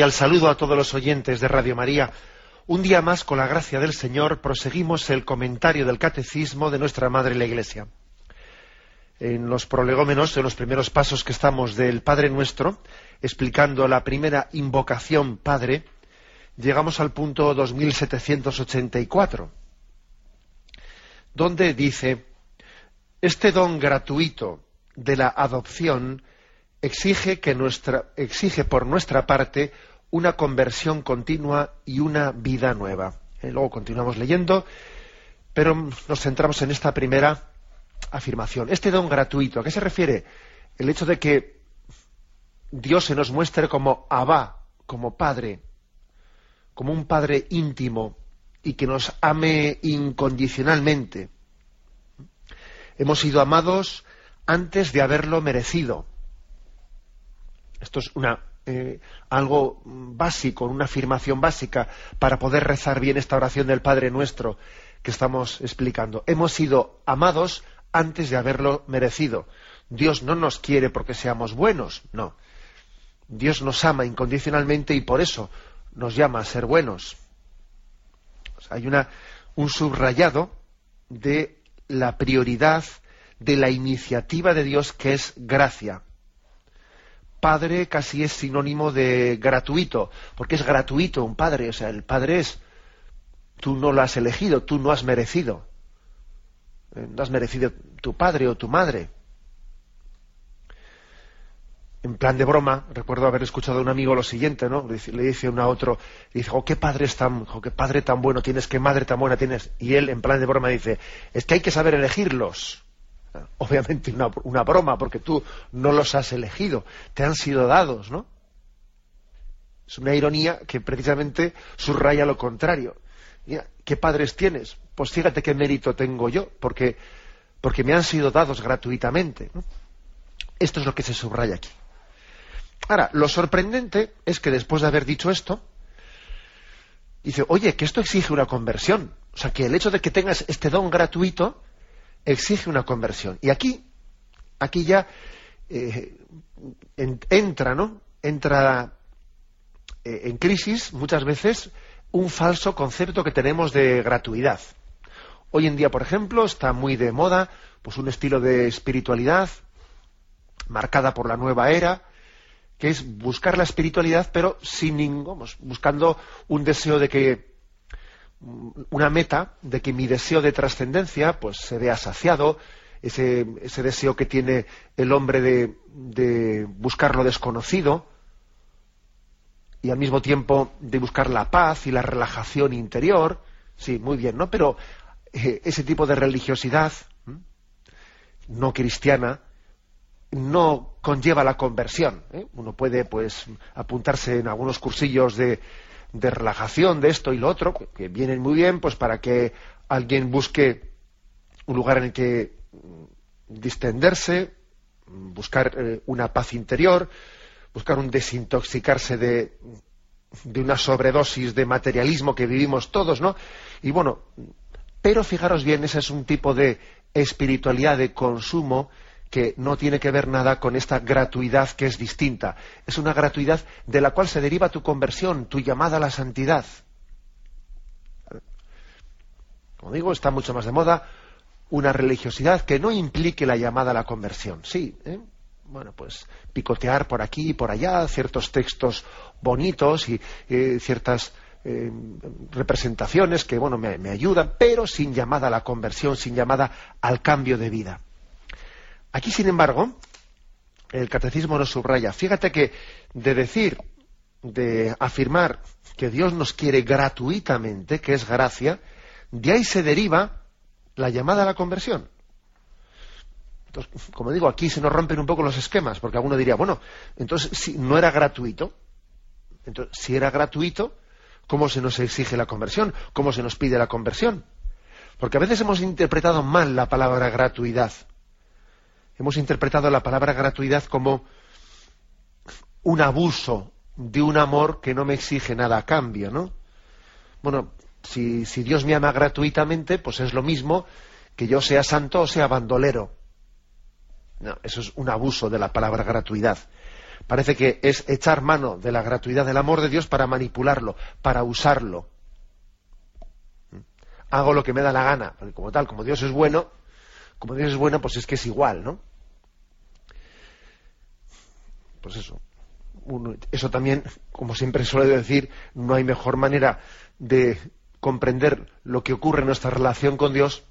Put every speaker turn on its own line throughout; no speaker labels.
Cordial saludo a todos los oyentes de Radio María. Un día más, con la gracia del Señor, proseguimos el comentario del Catecismo de nuestra Madre la Iglesia. En los prolegómenos, en los primeros pasos que estamos del Padre Nuestro, explicando la primera invocación Padre, llegamos al punto 2784, donde dice, este don gratuito de la adopción exige, que nuestra, exige por nuestra parte una conversión continua y una vida nueva. Eh, luego continuamos leyendo, pero nos centramos en esta primera afirmación. Este don gratuito, ¿a qué se refiere? El hecho de que Dios se nos muestre como Abba, como Padre, como un Padre íntimo y que nos ame incondicionalmente. Hemos sido amados antes de haberlo merecido. Esto es una, eh, algo básico, una afirmación básica para poder rezar bien esta oración del Padre Nuestro que estamos explicando. Hemos sido amados antes de haberlo merecido. Dios no nos quiere porque seamos buenos, no. Dios nos ama incondicionalmente y por eso nos llama a ser buenos. hay una, un subrayado de la prioridad de la iniciativa de Dios que es gracia padre casi es sinónimo de gratuito, porque es gratuito un padre, o sea, el padre es, tú no lo has elegido, tú no has merecido, eh, no has merecido tu padre o tu madre. En plan de broma, recuerdo haber escuchado a un amigo lo siguiente, ¿no? Le dice, uno a otro, dice, oh, qué padre tan, qué padre tan bueno tienes, qué madre tan buena tienes. Y él, en plan de broma, dice, es que hay que saber elegirlos. Obviamente una, broma, porque tú no los has elegido, te han sido dados, ¿no? Es una ironía que precisamente subraya lo contrario. ¿qué padres tienes? Pues fíjate qué mérito tengo yo, porque, porque me han sido dados gratuitamente. Esto es lo que se subraya aquí. Ahora, lo sorprendente es que después de haber dicho esto, dice, oye, que esto exige una conversión. O sea, que el hecho de que tengas este don gratuito exige una conversión. Y aquí, aquí ya eh, entra, ¿no? Entra eh, en crisis muchas veces un falso concepto que tenemos de gratuidad. Hoy en día, por ejemplo, está muy de moda pues un estilo de espiritualidad marcada por la nueva era, que es buscar la espiritualidad, pero sin ningún, buscando un deseo de que una meta de que mi deseo de trascendencia pues se vea saciado, ese, ese, deseo que tiene el hombre de, buscar lo desconocido y al mismo tiempo de buscar la paz y la relajación interior, sí, muy bien, ¿no? Pero eh, ese tipo de religiosidad no cristiana no conlleva la conversión. ¿eh? Uno puede pues apuntarse en algunos cursillos de de relajación de esto y lo otro, que vienen muy bien pues para que alguien busque un lugar en el que distenderse, buscar eh, una paz interior, buscar un desintoxicarse de, de una sobredosis de materialismo que vivimos todos, ¿no? Y bueno, pero fijaros bien, ese es un tipo de espiritualidad de consumo que no tiene que ver nada con esta gratuidad que es distinta. Es una gratuidad de la cual se deriva tu conversión, tu llamada a la santidad. Como digo, está mucho más de moda una religiosidad que no implique la llamada a la conversión. Sí, ¿eh? bueno, pues picotear por aquí y por allá ciertos textos bonitos y eh, ciertas eh, representaciones que, bueno, me ayudan, pero sin llamada a la conversión, sin llamada al cambio de vida. Aquí, sin embargo, el catecismo nos subraya, fíjate que de decir, de afirmar que Dios nos quiere gratuitamente, que es gracia, de ahí se deriva la llamada a la conversión. Entonces, como digo, aquí se nos rompen un poco los esquemas, porque alguno diría, bueno, entonces si no era gratuito, Entonces, si era gratuito, ¿cómo se nos exige la conversión? ¿Cómo se nos pide la conversión? Porque a veces hemos interpretado mal la palabra gratuidad. Hemos interpretado la palabra gratuidad como un abuso de un amor que no me exige nada a cambio, ¿no? Bueno, si, Dios me ama gratuitamente, pues es lo mismo que yo sea santo o sea bandolero. No, eso es un abuso de la palabra gratuidad. Parece que es echar mano de la gratuidad del amor de Dios para manipularlo, para usarlo. Hago lo que me da la gana, porque como tal, como Dios es bueno, como Dios es bueno, pues es que es igual, ¿no? Pues eso. eso también, como siempre suele decir, no hay mejor manera de comprender lo que ocurre en nuestra relación con Dios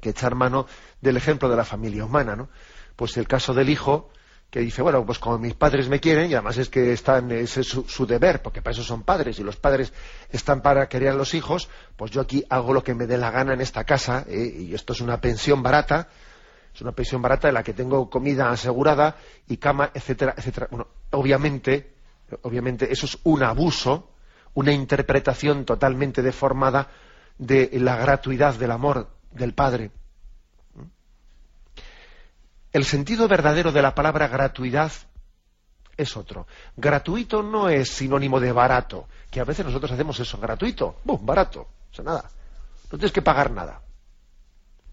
que echar mano del ejemplo de la familia humana, ¿no? Pues el caso del hijo que dice, bueno, pues como mis padres me quieren, y además es que están, ese es su, deber, porque para eso son padres, y los padres están para querer a los hijos, pues yo aquí hago lo que me dé la gana en esta casa, ¿eh? y esto es una pensión barata, es una pensión barata en la que tengo comida asegurada y cama, etcétera, etcétera. Bueno, obviamente, obviamente eso es un abuso, una interpretación totalmente deformada de la gratuidad del amor del Padre. El sentido verdadero de la palabra gratuidad es otro. Gratuito no es sinónimo de barato, que a veces nosotros hacemos eso, gratuito, ¡bum! barato, o sea, nada. No tienes que pagar nada.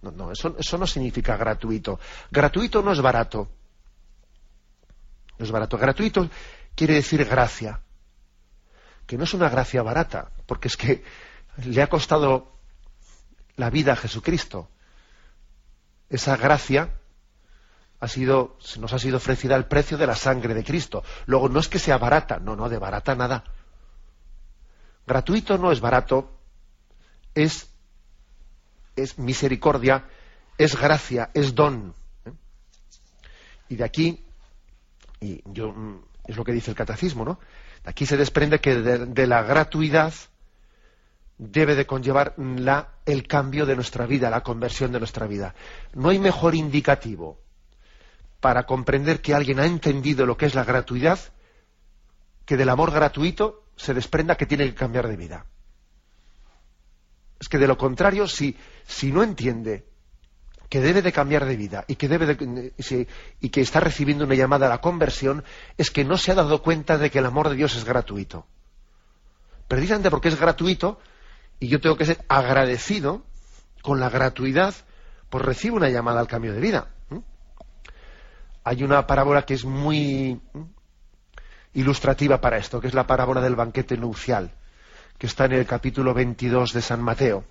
No, no, eso, eso no significa gratuito. Gratuito no es barato. No es barato. Gratuito quiere decir gracia. Que no es una gracia barata, porque es que le ha costado la vida a Jesucristo. Esa gracia ha sido, nos ha sido ofrecida al precio de la sangre de Cristo. Luego, no es que sea barata, no, no, de barata nada. Gratuito no es barato, es, es misericordia, es gracia, es don. ¿eh? Y de aquí, y yo, mm, es lo que dice el catecismo, ¿no? De aquí se desprende que de la gratuidad debe de conllevar la, el cambio de nuestra vida, la conversión de nuestra vida. No hay mejor indicativo para comprender que alguien ha entendido lo que es la gratuidad que del amor gratuito se desprenda que tiene que cambiar de vida. Es que de lo contrario, si, si no entiende que debe de cambiar de vida y que debe de, y que está recibiendo una llamada a la conversión, es que no se ha dado cuenta de que el amor de Dios es gratuito. Precisamente porque es gratuito, y yo tengo que ser agradecido con la gratuidad, pues recibo una llamada al cambio de vida. Hay una parábola que es muy ilustrativa para esto, que es la parábola del banquete nupcial, que está en el capítulo 22 de San Mateo.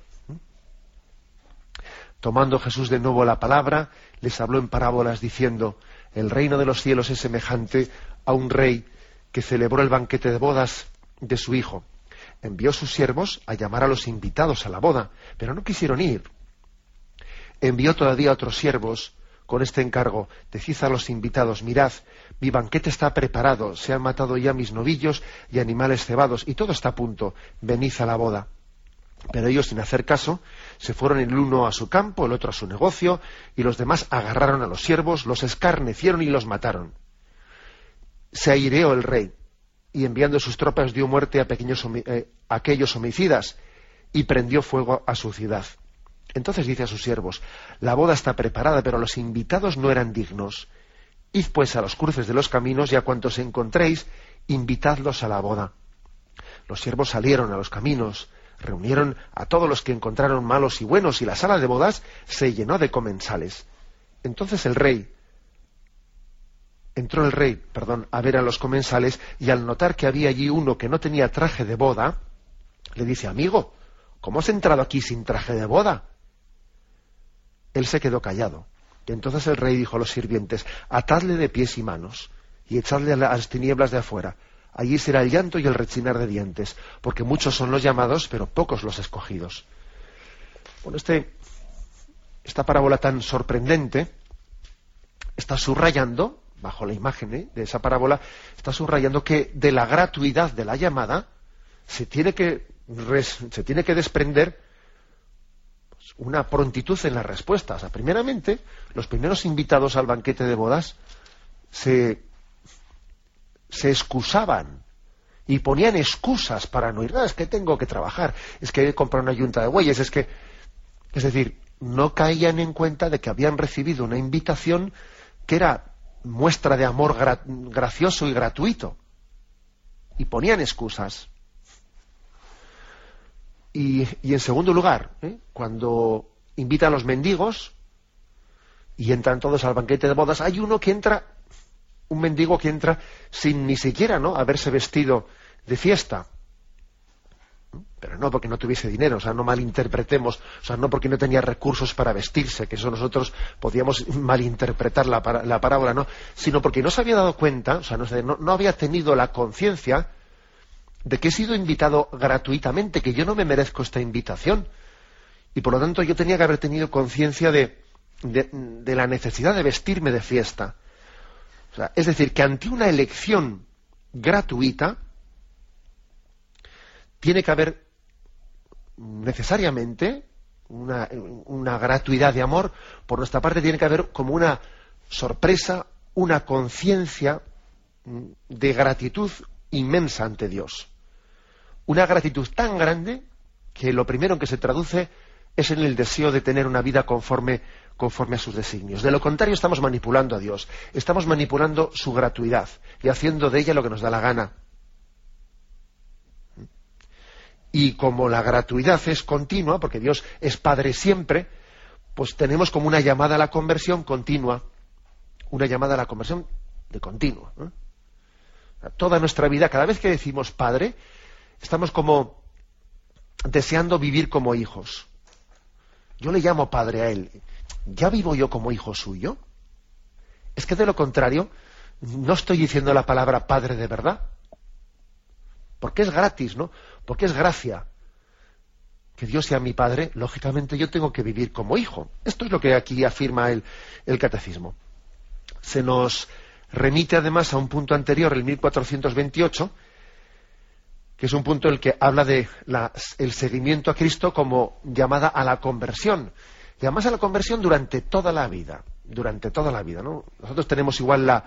Tomando Jesús de nuevo la palabra, les habló en parábolas diciendo, el reino de los cielos es semejante a un rey que celebró el banquete de bodas de su hijo envió sus siervos a llamar a los invitados a la boda, pero no quisieron ir. Envió todavía otros siervos con este encargo, decid a los invitados, mirad, mi banquete está preparado, se han matado ya mis novillos y animales cebados, y todo está a punto, venid a la boda. Pero ellos, sin hacer caso, se fueron el uno a su campo, el otro a su negocio, y los demás agarraron a los siervos, los escarnecieron y los mataron. Se aireó el rey, y enviando sus tropas dio muerte a, pequeños, eh, aquellos homicidas y prendió fuego a su ciudad. Entonces dice a sus siervos, la boda está preparada, pero los invitados no eran dignos. Id pues a los cruces de los caminos y a cuantos encontréis, invitadlos a la boda. Los siervos salieron a los caminos, reunieron a todos los que encontraron malos y buenos, y la sala de bodas se llenó de comensales. Entonces el rey, entró el rey, perdón, a ver a los comensales y al notar que había allí uno que no tenía traje de boda, le dice, amigo, ¿cómo has entrado aquí sin traje de boda? Él se quedó callado. Y entonces el rey dijo a los sirvientes, atadle de pies y manos y echadle a las tinieblas de afuera. Allí será el llanto y el rechinar de dientes, porque muchos son los llamados, pero pocos los escogidos. Bueno, este, esta parábola tan sorprendente está subrayando bajo la imagen ¿eh? de esa parábola, está subrayando que de la gratuidad de la llamada se tiene que, se tiene que desprender pues, una prontitud en las respuestas. O primeramente, los primeros invitados al banquete de bodas se, se excusaban y ponían excusas para no ir. es que tengo que trabajar, es que he comprado una yunta de bueyes, es que... Es decir, no caían en cuenta de que habían recibido una invitación que era muestra de amor gracioso y gratuito. Y ponían excusas. Y, en segundo lugar, ¿eh? cuando invita a los mendigos y entran todos al banquete de bodas, hay uno que entra, un mendigo que entra sin ni siquiera ¿no? haberse vestido de fiesta. Pero no porque no tuviese dinero, o sea, no malinterpretemos, o sea, no porque no tenía recursos para vestirse, que eso nosotros podíamos malinterpretar la, la parábola, no, sino porque no se había dado cuenta, o sea, no, no había tenido la conciencia de que he sido invitado gratuitamente, que yo no me merezco esta invitación. Y por lo tanto yo tenía que haber tenido conciencia de, de, la necesidad de vestirme de fiesta. Es decir, que ante una elección gratuita tiene que haber necesariamente una, gratuidad de amor, por nuestra parte tiene que haber como una sorpresa, una conciencia de gratitud inmensa ante Dios. Una gratitud tan grande que lo primero en que se traduce es en el deseo de tener una vida conforme, conforme a sus designios. De lo contrario, estamos manipulando a Dios, estamos manipulando su gratuidad y haciendo de ella lo que nos da la gana. Y como la gratuidad es continua, porque Dios es Padre siempre, pues tenemos como una llamada a la conversión continua, una llamada a la conversión de continua. Toda nuestra vida, cada vez que decimos Padre, estamos como deseando vivir como hijos. Yo le llamo padre a él. ¿Ya vivo yo como hijo suyo? Es que de lo contrario, no estoy diciendo la palabra padre de verdad. Porque es gratis, ¿no? Porque es gracia. Que Dios sea mi padre, lógicamente yo tengo que vivir como hijo. Esto es lo que aquí afirma el, el catecismo. Se nos remite además a un punto anterior, el 1428, que es un punto en el que habla de el seguimiento a Cristo como llamada a la conversión. Y además a la conversión durante toda la vida. Durante toda la vida, ¿no? Nosotros tenemos igual la,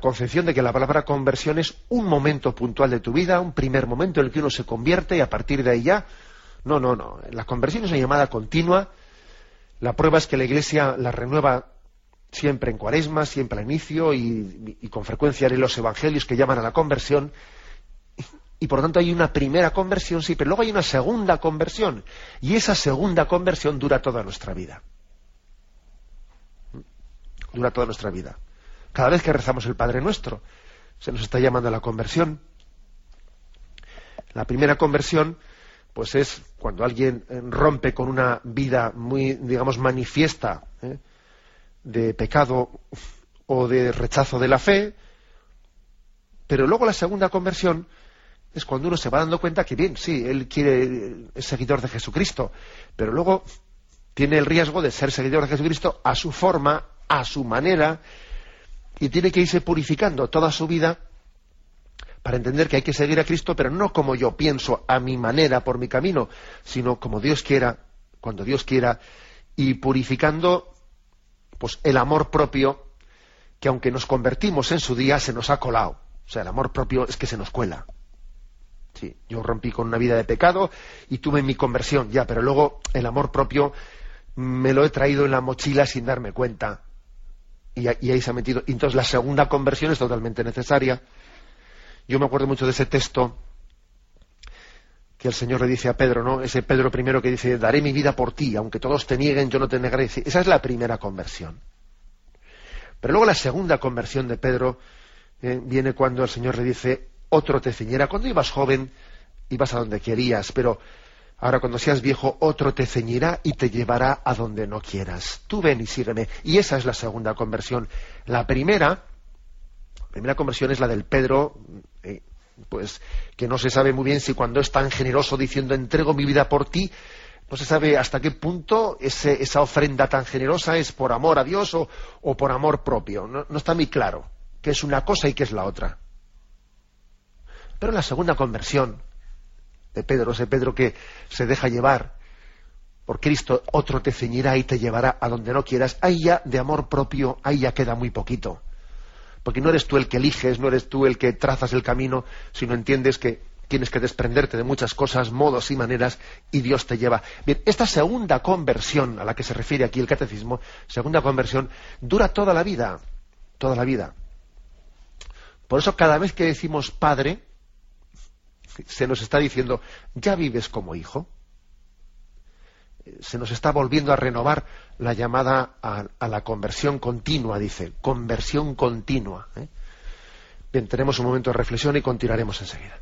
concepción de que la palabra conversión es un momento puntual de tu vida, un primer momento en el que uno se convierte y a partir de ahí ya. No, no, no. La conversión es una llamada continua. La prueba es que la Iglesia la renueva siempre en cuaresma, siempre al inicio y, y con frecuencia en los evangelios que llaman a la conversión y por lo tanto hay una primera conversión, sí, pero luego hay una segunda conversión. Y esa segunda conversión dura toda nuestra vida. Dura toda nuestra vida. Cada vez que rezamos el Padre Nuestro, se nos está llamando a la conversión. La primera conversión, pues es cuando alguien eh, rompe con una vida muy, digamos, manifiesta ¿eh? de pecado o de rechazo de la fe. Pero luego la segunda conversión es cuando uno se va dando cuenta que bien, sí, él quiere es seguidor de Jesucristo, pero luego tiene el riesgo de ser seguidor de Jesucristo a su forma, a su manera, y tiene que irse purificando toda su vida para entender que hay que seguir a Cristo, pero no como yo pienso, a mi manera, por mi camino, sino como Dios quiera, cuando Dios quiera, y purificando pues el amor propio que aunque nos convertimos en su día se nos ha colado. O sea, el amor propio es que se nos cuela. Sí, yo rompí con una vida de pecado y tuve mi conversión, ya, pero luego el amor propio me lo he traído en la mochila sin darme cuenta. Y, ahí se ha metido. Y entonces la segunda conversión es totalmente necesaria. Yo me acuerdo mucho de ese texto que el Señor le dice a Pedro, ¿no? Ese Pedro primero que dice, daré mi vida por ti, aunque todos te nieguen, yo no te negaré. Esa es la primera conversión. Pero luego la segunda conversión de Pedro eh, viene cuando el Señor le dice, otro te ceñirá. Cuando ibas joven, ibas a donde querías, pero ahora cuando seas viejo, otro te ceñirá y te llevará a donde no quieras. Tú ven y sígueme. Y esa es la segunda conversión. La primera, la primera conversión es la del Pedro, eh, pues que no se sabe muy bien si cuando es tan generoso diciendo entrego mi vida por ti, no se sabe hasta qué punto esa ofrenda tan generosa es por amor a Dios o, por amor propio. No, no está muy claro qué es una cosa y qué es la otra. Pero la segunda conversión de Pedro, ese Pedro que se deja llevar por Cristo, otro te ceñirá y te llevará a donde no quieras, ahí ya de amor propio, ahí ya queda muy poquito. porque no eres tú el que eliges, no eres tú el que trazas el camino, sino entiendes que tienes que desprenderte de muchas cosas, modos y maneras, y Dios te lleva. Bien, esta segunda conversión a la que se refiere aquí el catecismo, segunda conversión, dura toda la vida, toda la vida. Por eso cada vez que decimos Padre, se nos está diciendo, ya vives como hijo. Se nos está volviendo a renovar la llamada a, la conversión continua, dice, conversión continua. ¿eh? Bien, tenemos un momento de reflexión y continuaremos enseguida.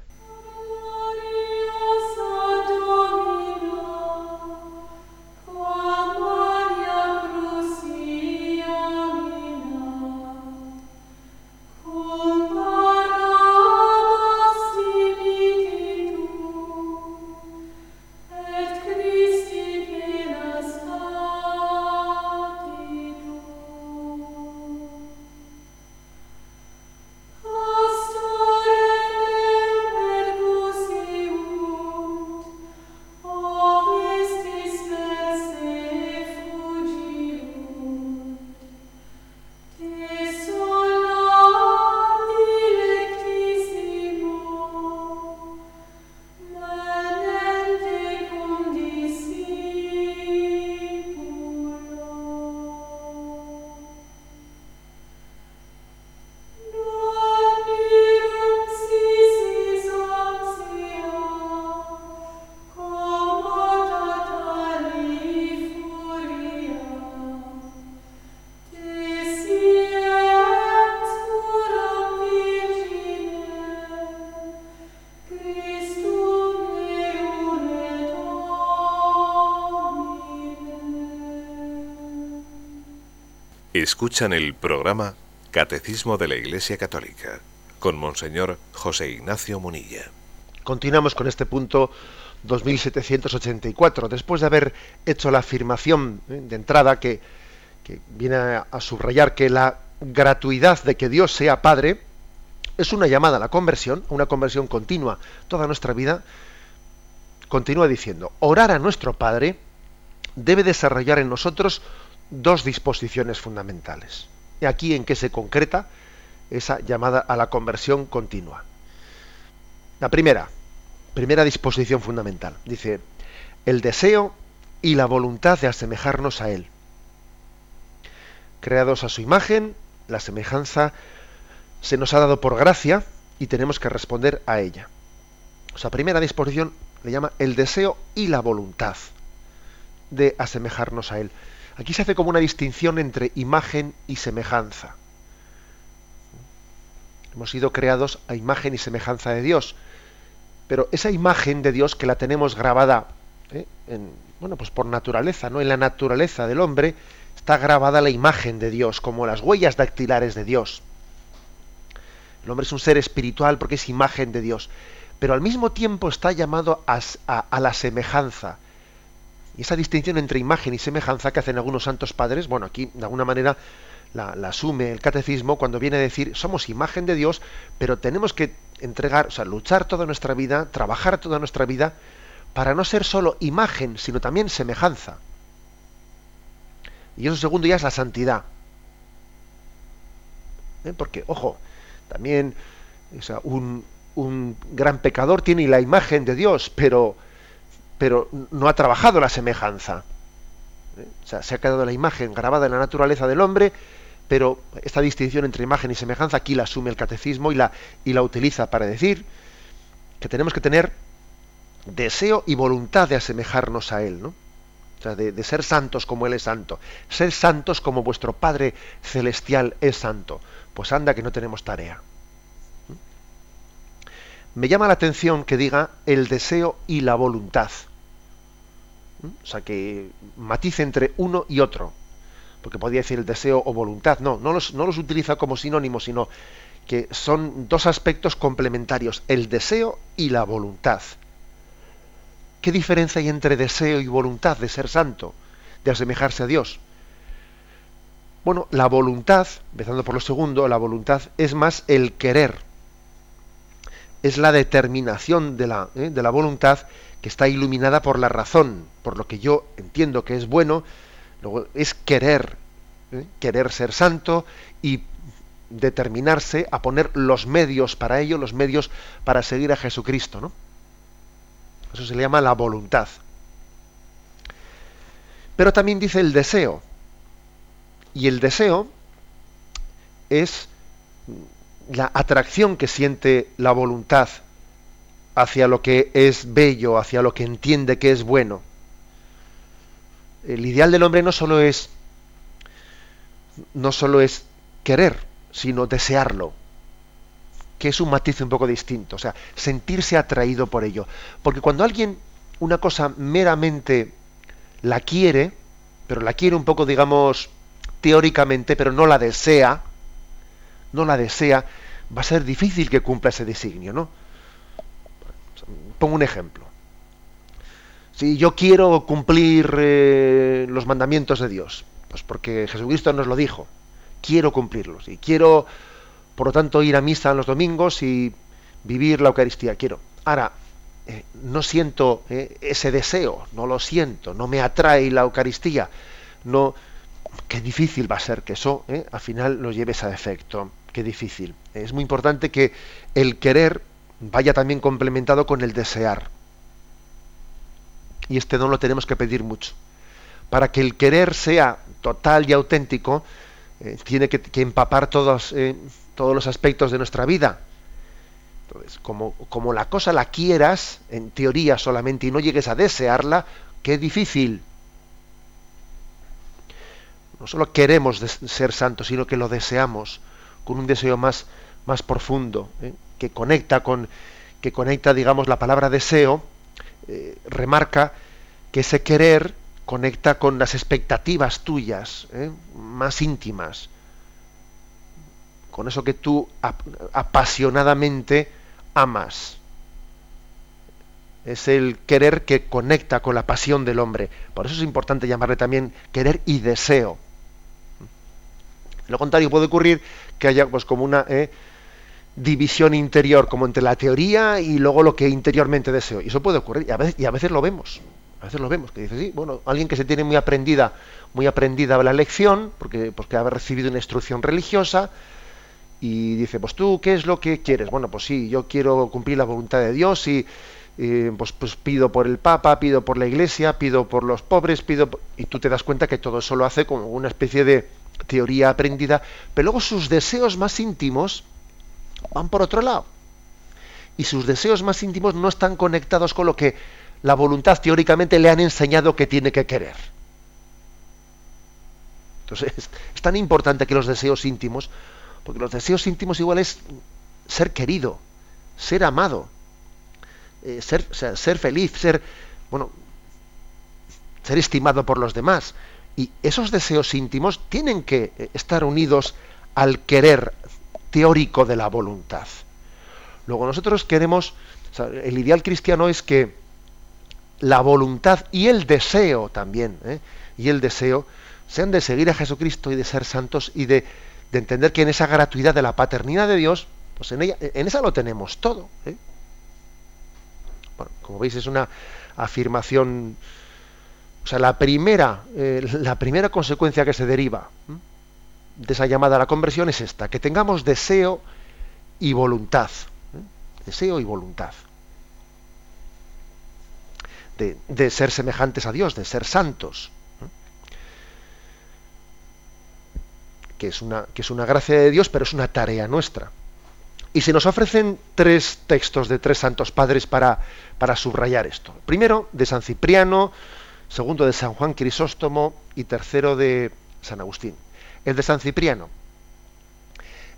Escuchan el programa Catecismo de la Iglesia Católica con Monseñor José Ignacio Munilla.
Continuamos con este punto 2784. Después de haber hecho la afirmación ¿eh? de entrada que, viene a, subrayar que la gratuidad de que Dios sea Padre es una llamada a la conversión, a una conversión continua toda nuestra vida, continúa diciendo, orar a nuestro Padre debe desarrollar en nosotros dos disposiciones fundamentales. Y aquí en qué se concreta esa llamada a la conversión continua. La primera, primera disposición fundamental, dice, el deseo y la voluntad de asemejarnos a Él. Creados a su imagen, la semejanza se nos ha dado por gracia y tenemos que responder a ella. O sea, primera disposición le llama el deseo y la voluntad de asemejarnos a Él. Aquí se hace como una distinción entre imagen y semejanza. Hemos sido creados a imagen y semejanza de Dios, pero esa imagen de Dios que la tenemos grabada, ¿eh? en, bueno, pues por naturaleza, ¿no? En la naturaleza del hombre está grabada la imagen de Dios, como las huellas dactilares de Dios. El hombre es un ser espiritual porque es imagen de Dios, pero al mismo tiempo está llamado a la semejanza. Y esa distinción entre imagen y semejanza que hacen algunos santos padres, bueno, aquí de alguna manera la, asume el catecismo cuando viene a decir, somos imagen de Dios, pero tenemos que entregar, o sea, luchar toda nuestra vida, trabajar toda nuestra vida, para no ser solo imagen, sino también semejanza. Y eso segundo ya es la santidad. ¿Eh? Porque, ojo, también un, un gran pecador tiene la imagen de Dios, pero pero no ha trabajado la semejanza. ¿Eh? O sea, se ha quedado la imagen grabada en la naturaleza del hombre, pero esta distinción entre imagen y semejanza aquí la asume el catecismo y la, y la utiliza para decir que tenemos que tener deseo y voluntad de asemejarnos a Él, ¿no? O sea, de, de ser santos como Él es santo. Ser santos como vuestro Padre Celestial es santo. Pues anda que no tenemos tarea. Me llama la atención que diga el deseo y la voluntad. O sea, que matice entre uno y otro. Porque podría decir el deseo o voluntad. No, no los, no los utiliza como sinónimos, sino que son dos aspectos complementarios, el deseo y la voluntad. ¿Qué diferencia hay entre deseo y voluntad de ser santo, de asemejarse a Dios? Bueno, la voluntad, empezando por lo segundo, la voluntad es más el querer es la determinación de la, ¿eh? de la voluntad que está iluminada por la razón, por lo que yo entiendo que es bueno, luego es querer, ¿eh? querer ser santo y determinarse a poner los medios para ello, los medios para seguir a Jesucristo, ¿no? Eso se le llama la voluntad. Pero también dice el deseo. Y el deseo es la atracción que siente la voluntad hacia lo que es bello, hacia lo que entiende que es bueno. El ideal del hombre no solo es no solo es querer, sino desearlo, que es un matiz un poco distinto, o sea, sentirse atraído por ello. Porque cuando alguien una cosa meramente la quiere, pero la quiere un poco, digamos, teóricamente, pero no la desea, no la desea, va a ser difícil que cumpla ese designio, ¿no? Pongo un ejemplo. Si yo quiero cumplir eh, los mandamientos de Dios, pues porque Jesucristo nos lo dijo, quiero cumplirlos y quiero, por lo tanto, ir a misa en los domingos y vivir la Eucaristía, quiero. Ahora, eh, no siento eh, ese deseo, no lo siento, no me atrae la Eucaristía, no, qué difícil va a ser que eso al final lo lleves a efecto qué difícil. Es muy importante que el querer vaya también complementado con el desear. Y este no lo tenemos que pedir mucho. Para que el querer sea total y auténtico, eh, tiene que, empapar todos, eh, todos los aspectos de nuestra vida. Entonces, como, como la cosa la quieras, en teoría solamente, y no llegues a desearla, qué difícil. No solo queremos ser santos, sino que lo deseamos con un deseo más, más profundo, ¿eh? Que conecta con, que conecta, digamos, la palabra deseo, eh, remarca que ese querer conecta con las expectativas tuyas, ¿eh? más íntimas, con eso que tú apasionadamente amas. Es el querer que conecta con la pasión del hombre. Por eso es importante llamarle también querer y deseo. Lo contrario puede ocurrir que haya pues como una eh, división interior, como entre la teoría y luego lo que interiormente deseo. Y eso puede ocurrir, y a veces, lo vemos. A veces lo vemos, que dice, sí, bueno, alguien que se tiene muy aprendida, muy aprendida la lección, porque, porque ha recibido una instrucción religiosa, y dice, pues tú, ¿qué es lo que quieres? Bueno, pues sí, yo quiero cumplir la voluntad de Dios y pues, pues, pido por el Papa, pido por la Iglesia, pido por los pobres, pido... Y tú te das cuenta que todo eso lo hace como una especie de, teoría aprendida, pero luego sus deseos más íntimos van por otro lado. Y sus deseos más íntimos no están conectados con lo que la voluntad teóricamente le han enseñado que tiene que querer. Entonces, es tan importante que los deseos íntimos, porque los deseos íntimos igual es ser querido, ser amado, eh, ser, ser feliz, ser, bueno, ser estimado por los demás. Y esos deseos íntimos tienen que eh, estar unidos al querer teórico de la voluntad. Luego nosotros queremos, el ideal cristiano es que la voluntad y el deseo también, ¿eh? y el deseo, sean de seguir a Jesucristo y de ser santos y de, entender que en esa gratuidad de la paternidad de Dios, pues en, ella, en esa lo tenemos todo. ¿eh? Bueno, como veis es una afirmación o sea, la primera, eh, la primera consecuencia que se deriva de esa llamada a la conversión es esta, que tengamos deseo y voluntad. Deseo y voluntad. De, ser semejantes a Dios, de ser santos. Que es, una, que es una gracia de Dios, pero es una tarea nuestra. Y se nos ofrecen tres textos de tres santos padres para, para subrayar esto. Primero, de San Cipriano, segundo de San Juan Crisóstomo y tercero de San Agustín. El de San Cipriano.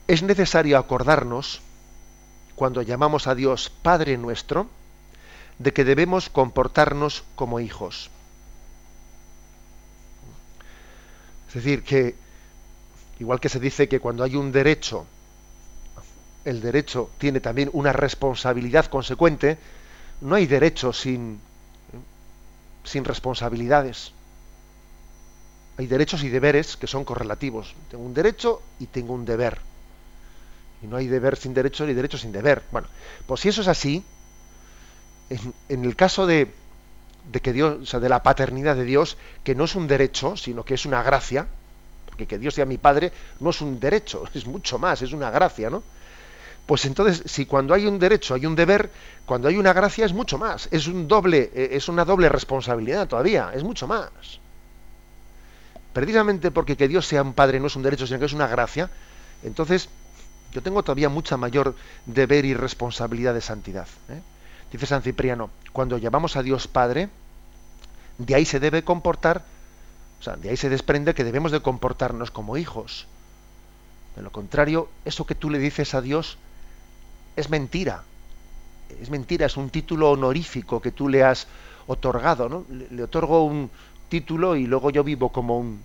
Es necesario acordarnos, cuando llamamos a Dios Padre nuestro, de que debemos comportarnos como hijos. Es decir, que igual que se dice que cuando hay un derecho, el derecho tiene también una responsabilidad consecuente, no hay derecho sin sin responsabilidades. Hay derechos y deberes que son correlativos. Tengo un derecho y tengo un deber. Y no hay deber sin derecho ni derecho sin deber. Bueno, pues si eso es así, en, el caso de, de, que Dios, o sea, de la paternidad de Dios, que no es un derecho, sino que es una gracia, porque que Dios sea mi Padre no es un derecho, es mucho más, es una gracia, ¿no? Pues entonces, si cuando hay un derecho hay un deber, cuando hay una gracia es mucho más, es un doble, eh, es una doble responsabilidad todavía, es mucho más. Precisamente porque que Dios sea un padre no es un derecho, sino que es una gracia, entonces yo tengo todavía mucha mayor deber y responsabilidad de santidad. ¿eh? Dice San Cipriano, cuando llamamos a Dios Padre, de ahí se debe comportar, o sea, de ahí se desprende que debemos de comportarnos como hijos. De lo contrario, eso que tú le dices a Dios es mentira. Es mentira, es un título honorífico que tú le has otorgado, ¿no? Le, otorgo un título y luego yo vivo como un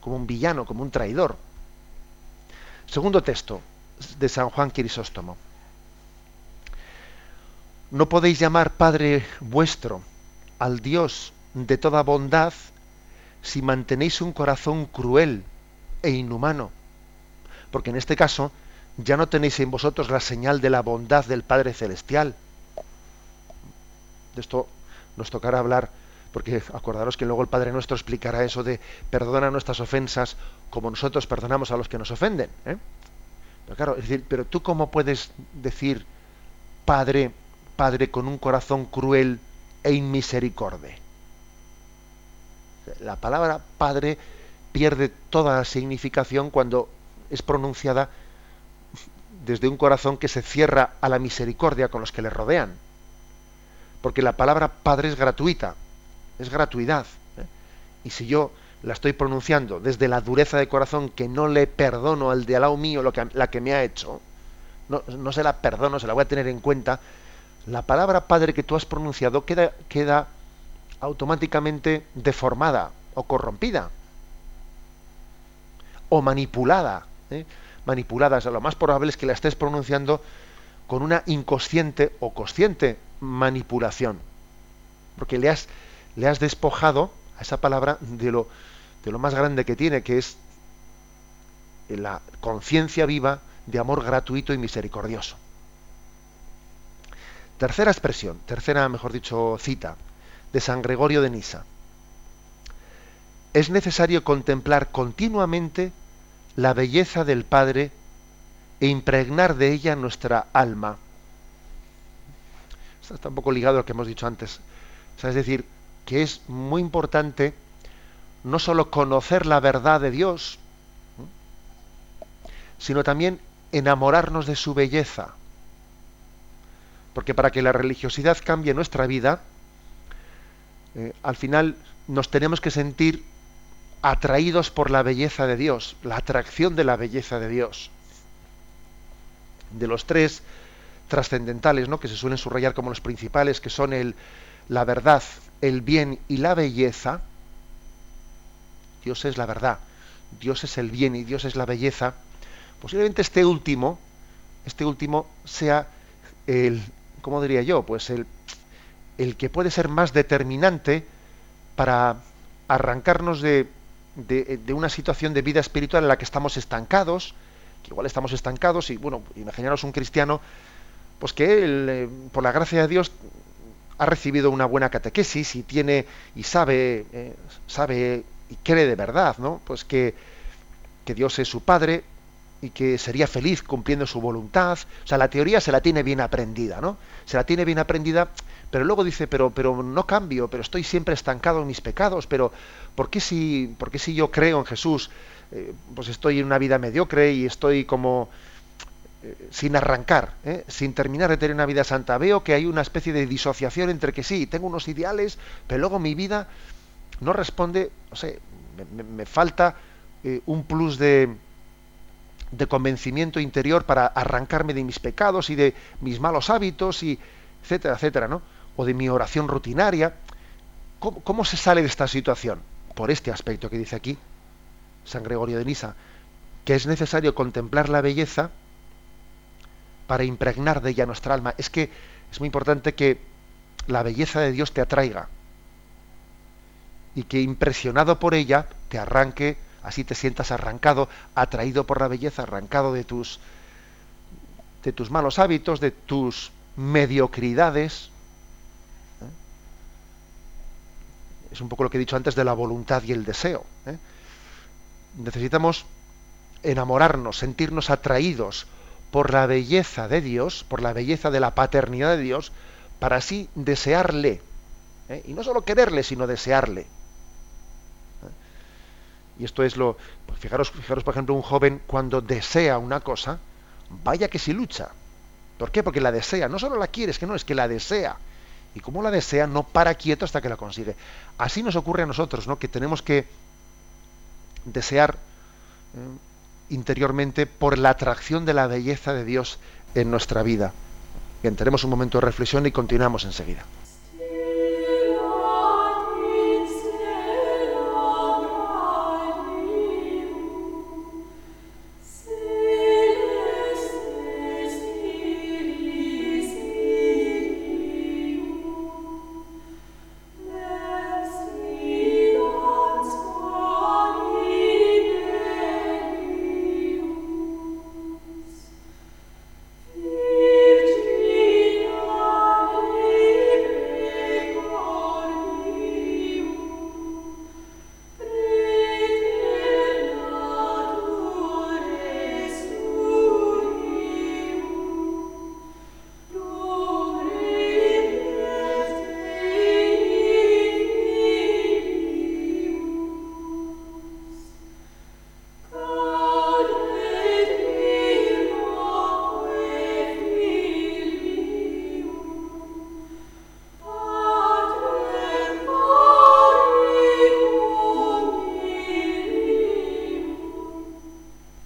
como un villano, como un traidor. Segundo texto de San Juan Crisóstomo. No podéis llamar Padre vuestro al Dios de toda bondad si mantenéis un corazón cruel e inhumano. Porque en este caso ya no tenéis en vosotros la señal de la bondad del Padre Celestial. De esto nos tocará hablar, porque acordaros que luego el Padre nuestro explicará eso de perdona nuestras ofensas como nosotros perdonamos a los que nos ofenden. ¿eh? Pero claro, es decir, pero tú cómo puedes decir Padre, Padre con un corazón cruel e inmisericorde. La palabra Padre pierde toda significación cuando es pronunciada desde un corazón que se cierra a la misericordia con los que le rodean. Porque la palabra Padre es gratuita, es gratuidad. ¿eh? Y si yo la estoy pronunciando desde la dureza de corazón que no le perdono al de al lado mío lo que, la que me ha hecho, no, no, se la perdono, se la voy a tener en cuenta, la palabra Padre que tú has pronunciado queda, queda automáticamente deformada o corrompida o manipulada. ¿eh? manipuladas, lo más probable es que la estés pronunciando con una inconsciente o consciente manipulación. Porque le has, le has despojado a esa palabra de lo, de lo más grande que tiene, que es la conciencia viva de amor gratuito y misericordioso. Tercera expresión, tercera, mejor dicho, cita, de San Gregorio de Nisa. Es necesario contemplar continuamente la belleza del Padre e impregnar de ella nuestra alma. Esto está un poco ligado a lo que hemos dicho antes. es decir, que es muy importante no solo conocer la verdad de Dios, sino también enamorarnos de su belleza. Porque para que la religiosidad cambie nuestra vida, eh, al final nos tenemos que sentir atraídos por la belleza de Dios, la atracción de la belleza de Dios. De los tres trascendentales, ¿no? que se suelen subrayar como los principales, que son el, la verdad, el bien y la belleza, Dios es la verdad, Dios es el bien y Dios es la belleza, posiblemente este último, este último sea el, ¿cómo diría yo? Pues el, el que puede ser más determinante para arrancarnos de, de, una situación de vida espiritual en la que estamos estancados, que igual estamos estancados y bueno, imaginaros un cristiano, pues que él, eh, por la gracia de Dios, ha recibido una buena catequesis y tiene y sabe, eh, sabe y cree de verdad, ¿no? Pues que, que Dios es su Padre y que sería feliz cumpliendo su voluntad. O sea, la teoría se la tiene bien aprendida, ¿no? Se la tiene bien aprendida pero luego dice, pero, pero no cambio, pero estoy siempre estancado en mis pecados, pero ¿por qué si, por si yo creo en Jesús, eh, pues estoy en una vida mediocre y estoy como eh, sin arrancar, eh, sin terminar de tener una vida santa? Veo que hay una especie de disociación entre que sí, tengo unos ideales, pero luego mi vida no responde, no sé, me, falta un plus de, de convencimiento interior para arrancarme de mis pecados y de mis malos hábitos y etcétera, etcétera, ¿no? o de mi oración rutinaria. ¿Cómo, se sale de esta situación? Por este aspecto que dice aquí San Gregorio de Nisa, que es necesario contemplar la belleza para impregnar de ella nuestra alma. Es que es muy importante que la belleza de Dios te atraiga y que impresionado por ella te arranque, así te sientas arrancado, atraído por la belleza, arrancado de tus de tus malos hábitos, de tus mediocridades, es un poco lo que he dicho antes de la voluntad y el deseo. ¿eh? necesitamos enamorarnos, sentirnos atraídos por la belleza de Dios, por la belleza de la paternidad de Dios, para así desearle. ¿eh? Y no solo quererle, sino desearle. ¿eh? Y esto es lo. Pues fijaros, fijaros, por ejemplo, un joven cuando desea una cosa, vaya que si lucha. ¿Por qué? Porque la desea. No solo la quiere, es que no, es que la desea. Y como la desea, no para quieto hasta que la consigue. Así nos ocurre a nosotros, ¿no? Que tenemos que desear ¿eh? Interiormente por la atracción de la belleza de Dios en nuestra vida. Bien, un momento de reflexión y continuamos enseguida.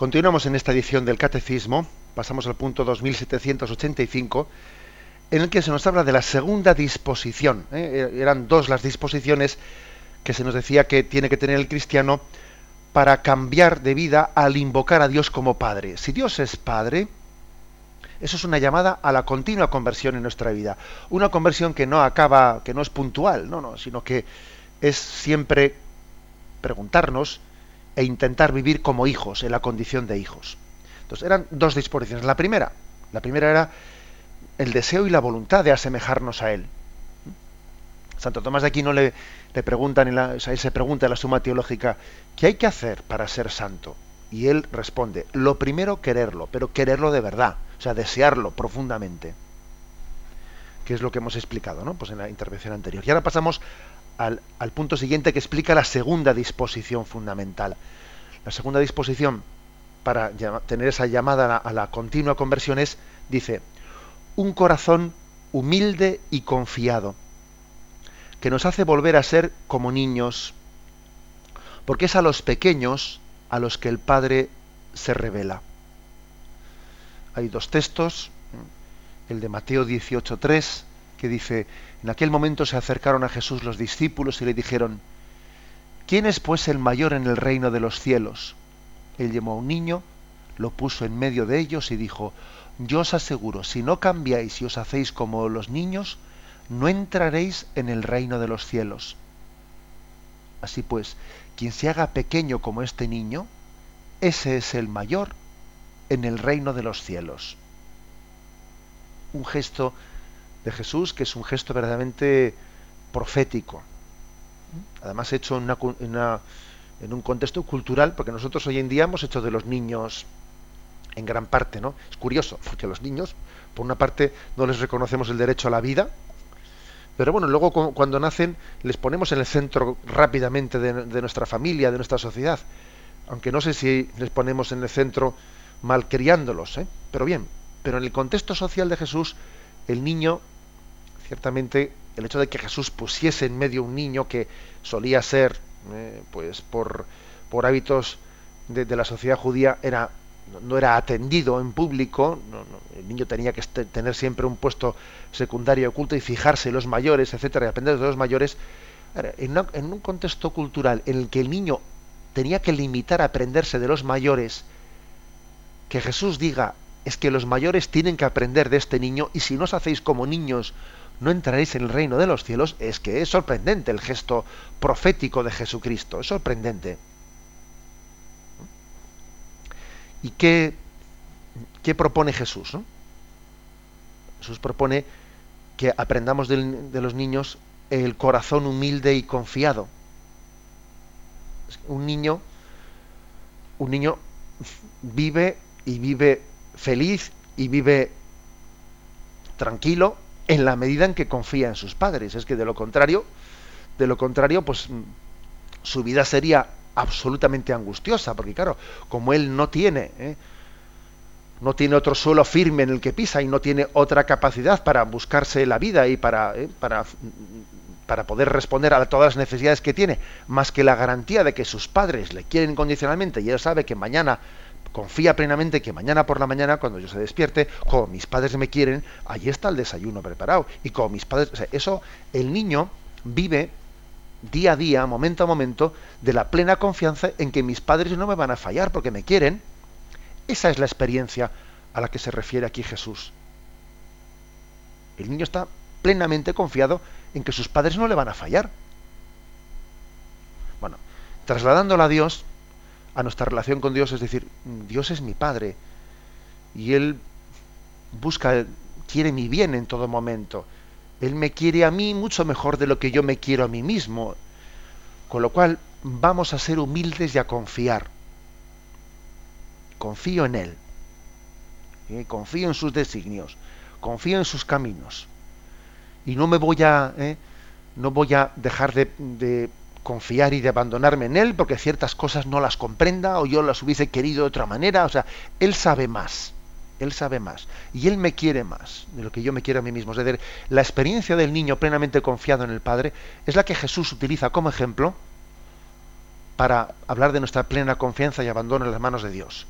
Continuamos en esta edición del Catecismo, pasamos al punto 2785, en el que se nos habla de la segunda disposición. ¿eh? E-, eran dos las disposiciones que se nos decía que tiene que tener el cristiano para cambiar de vida al invocar a Dios como Padre. Si Dios es Padre, eso es una llamada a la continua conversión en nuestra vida. Una conversión que no acaba, que no es puntual, no, no, sino que es siempre preguntarnos, e intentar vivir como hijos, en la condición de hijos. Entonces, eran dos disposiciones. La primera, la primera era el deseo y la voluntad de asemejarnos a Él. Santo Tomás de Aquino le, le preguntan, en la, o sea, él se pregunta en la suma teológica, ¿qué hay que hacer para ser santo? Y él responde, lo primero quererlo, pero quererlo de verdad, o sea, desearlo profundamente. Que es lo que hemos explicado, ¿no? Pues en la intervención anterior. Y ahora pasamos al, punto siguiente que explica la segunda disposición fundamental. La segunda disposición para tener esa llamada a la, continua conversión es, dice, un corazón humilde y confiado, que nos hace volver a ser como niños, porque es a los pequeños a los que el Padre se revela. Hay dos textos, el de Mateo 18.3, que dice, en aquel momento se acercaron a Jesús los discípulos y le dijeron, ¿quién es pues el mayor en el reino de los cielos? Él llamó a un niño, lo puso en medio de ellos y dijo, yo os aseguro, si no cambiáis y os hacéis como los niños, no entraréis en el reino de los cielos. Así pues, quien se haga pequeño como este niño, ese es el mayor en el reino de los cielos. Un gesto de Jesús, que es un gesto verdaderamente profético. Además hecho en, en, un contexto cultural, porque nosotros hoy en día hemos hecho de los niños en gran parte, ¿no? Es curioso, porque los niños, por una parte, no les reconocemos el derecho a la vida, pero bueno, luego cuando nacen les ponemos en el centro rápidamente de, nuestra familia, de nuestra sociedad. Aunque no sé si les ponemos en el centro malcriándolos, ¿eh? pero bien, pero en el contexto social de Jesús, el niño ciertamente el hecho de que Jesús pusiese en medio un niño que solía ser, eh, pues por, por hábitos de, la sociedad judía, era, no, era atendido en público, el niño tenía que tener siempre un puesto secundario oculto y fijarse en los mayores, etcétera, y aprender de los mayores, en, en un contexto cultural en el que el niño tenía que limitar a aprenderse de los mayores, que Jesús diga, es que los mayores tienen que aprender de este niño y si no os hacéis como niños, no entraréis en el reino de los cielos, es que es sorprendente el gesto profético de Jesucristo, es sorprendente. ¿Y qué, qué propone Jesús? Jesús propone que aprendamos de, de los niños el corazón humilde y confiado. Un niño un niño vive y vive feliz y vive tranquilo en la medida en que confía en sus padres. Es que de lo contrario, de lo contrario, pues su vida sería absolutamente angustiosa, porque claro, como él no tiene, ¿eh? no tiene otro suelo firme en el que pisa y no tiene otra capacidad para buscarse la vida y para, ¿eh? para, para poder responder a todas las necesidades que tiene, más que la garantía de que sus padres le quieren incondicionalmente y él sabe que mañana confía plenamente que mañana por la mañana, cuando yo se despierte, como mis padres me quieren, ahí está el desayuno preparado. Y como mis padres, eso, el niño vive día a día, momento a momento, de la plena confianza en que mis padres no me van a fallar porque me quieren. Esa es la experiencia a la que se refiere aquí Jesús. El niño está plenamente confiado en que sus padres no le van a fallar. Bueno, trasladándola a Dios, a nuestra relación con Dios, es decir, Dios es mi Padre y Él busca, quiere mi bien en todo momento. Él me quiere a mí mucho mejor de lo que yo me quiero a mí mismo. Con lo cual vamos a ser humildes y a confiar. Confío en Él. ¿eh? Confío en sus designios. Confío en sus caminos. Y no me voy a, ¿eh? no voy a dejar de confiar y de abandonarme en Él porque ciertas cosas no las comprenda o yo las hubiese querido de otra manera. O sea, Él sabe más. Él sabe más. Y Él me quiere más de lo que yo me quiero a mí mismo. Es decir, la experiencia del niño plenamente confiado en el Padre es la que Jesús utiliza como ejemplo para hablar de nuestra plena confianza y abandono en las manos de Dios.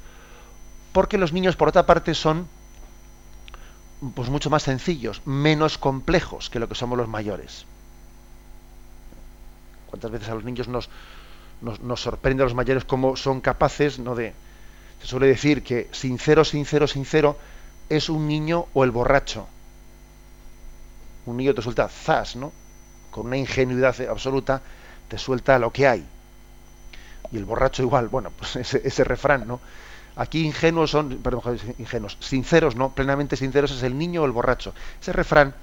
Porque los niños, por otra parte, son pues mucho más sencillos, menos complejos que lo que somos los mayores. ¿Cuántas veces a los niños nos, nos, sorprende a los mayores cómo son capaces ¿no? de... Se suele decir que sincero, sincero, sincero es un niño o el borracho. Un niño te suelta zas, ¿no? Con una ingenuidad absoluta te suelta lo que hay. Y el borracho igual, bueno, pues ese, ese refrán, ¿no? Aquí ingenuos son, perdón, ingenuos, sinceros, ¿no? Plenamente sinceros es el niño o el borracho. Ese refrán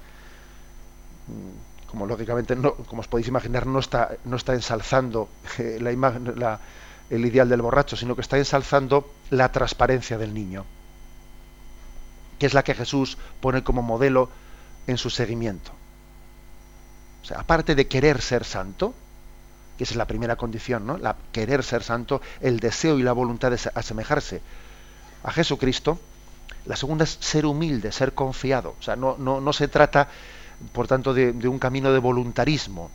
como lógicamente, no, como os podéis imaginar, no está, no está ensalzando eh, la imagen, el ideal del borracho, sino que está ensalzando la transparencia del niño, que es la que Jesús pone como modelo en su seguimiento. O sea, aparte de querer ser santo, que esa es la primera condición, ¿no? La querer ser santo, el deseo y la voluntad de asemejarse a Jesucristo. La segunda es ser humilde, ser confiado. O sea, no, no, no se trata por tanto, de, un camino de voluntarismo,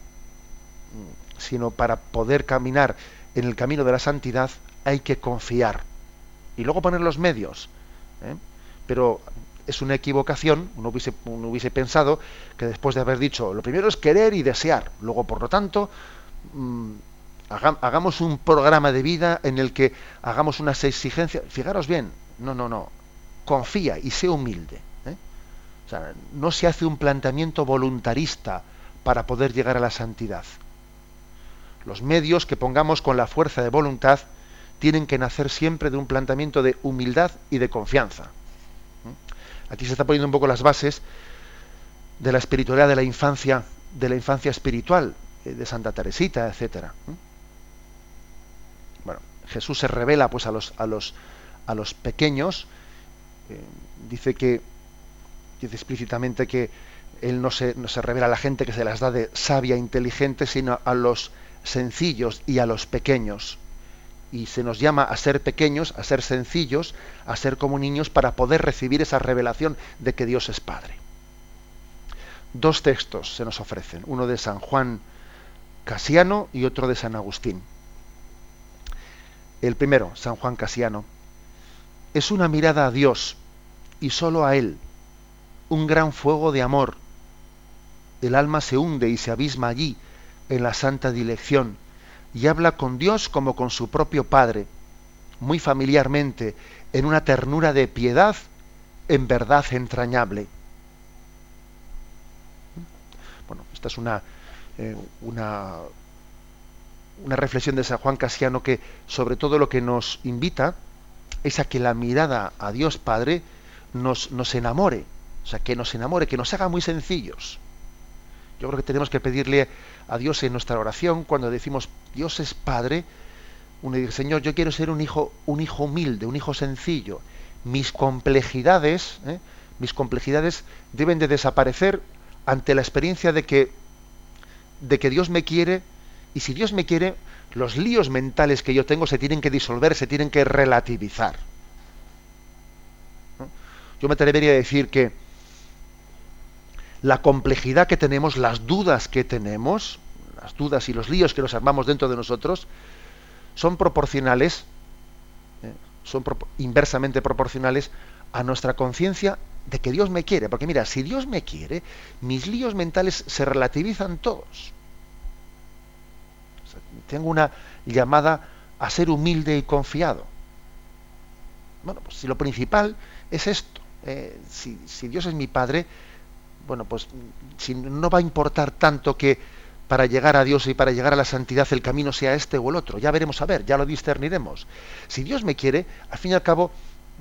sino para poder caminar en el camino de la santidad hay que confiar y luego poner los medios. ¿eh? Pero es una equivocación, uno hubiese, pensado que después de haber dicho, lo primero es querer y desear, luego por lo tanto, mm, hagamos un programa de vida en el que hagamos unas exigencias, fijaros bien, no, no, no, confía y sé humilde. No se hace un planteamiento voluntarista para poder llegar a la santidad. Los medios que pongamos con la fuerza de voluntad tienen que nacer siempre de un planteamiento de humildad y de confianza. ¿Mm? Aquí se está poniendo un poco las bases de la espiritualidad de la infancia, de la infancia espiritual, eh, de Santa Teresita, etcétera. ¿Mm? Bueno, Jesús se revela pues a los, a los, a los pequeños, eh, dice que dice explícitamente que él no se, no se revela a la gente que se las da de sabia e inteligente, sino a los sencillos y a los pequeños. Y se nos llama a ser pequeños, a ser sencillos, a ser como niños para poder recibir esa revelación de que Dios es Padre. Dos textos se nos ofrecen, uno de San Juan Casiano y otro de San Agustín. El primero, San Juan Casiano, es una mirada a Dios y solo a Él un gran fuego de amor. El alma se hunde y se abisma allí, en la santa dirección, y habla con Dios como con su propio Padre, muy familiarmente, en una ternura de piedad, en verdad entrañable. Bueno, esta es una, eh, una, una reflexión de San Juan Casiano que sobre todo lo que nos invita es a que la mirada a Dios Padre nos, nos enamore, o sea, que nos enamore, que nos haga muy sencillos. Yo creo que tenemos que pedirle a Dios en nuestra oración, cuando decimos Dios es Padre, uno dice, Señor, yo quiero ser un hijo, un hijo humilde, un hijo sencillo. Mis complejidades, ¿eh? mis complejidades deben de desaparecer ante la experiencia de que, de que Dios me quiere, y si Dios me quiere, los líos mentales que yo tengo se tienen que disolver, se tienen que relativizar. Yo me atrevería a decir que la complejidad que tenemos, las dudas que tenemos, las dudas y los líos que nos armamos dentro de nosotros, son proporcionales, ¿eh? son inversamente proporcionales a nuestra conciencia de que Dios me quiere. Porque mira, si Dios me quiere, mis líos mentales se relativizan todos. tengo una llamada a ser humilde y confiado. Bueno, pues si lo principal es esto, eh, si, si Dios es mi Padre, bueno, pues si no va a importar tanto que para llegar a Dios y para llegar a la santidad el camino sea este o el otro. Ya veremos a ver, ya lo discerniremos. Si Dios me quiere, al fin y al cabo,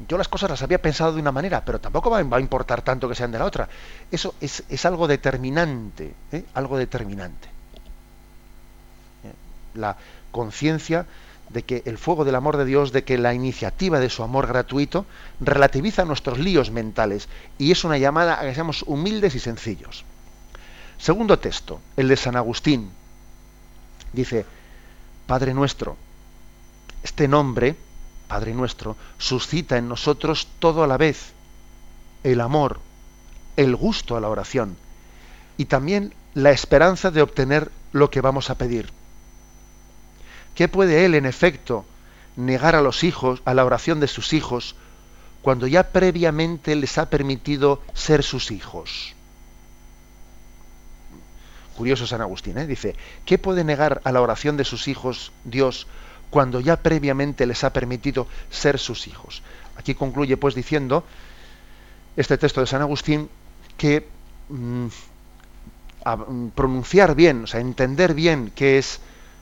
yo las cosas las había pensado de una manera, pero tampoco va, a importar tanto que sean de la otra. Eso es, algo determinante, ¿eh? algo determinante. ¿Eh? La conciencia de que el fuego del amor de Dios, de que la iniciativa de su amor gratuito relativiza nuestros líos mentales y es una llamada a que seamos humildes y sencillos. Segundo texto, el de San Agustín. Dice, Padre nuestro, este nombre, Padre nuestro, suscita en nosotros todo a la vez, el amor, el gusto a la oración y también la esperanza de obtener lo que vamos a pedir. ¿Qué puede él, en efecto, negar a los hijos, a la oración de sus hijos, cuando ya previamente les ha permitido ser sus hijos? Curioso San Agustín, ¿eh? dice, ¿qué puede negar a la oración de sus hijos Dios cuando ya previamente les ha permitido ser sus hijos? Aquí concluye pues diciendo este texto de San Agustín que mm, mm, pronunciar bien, o sea, entender bien qué es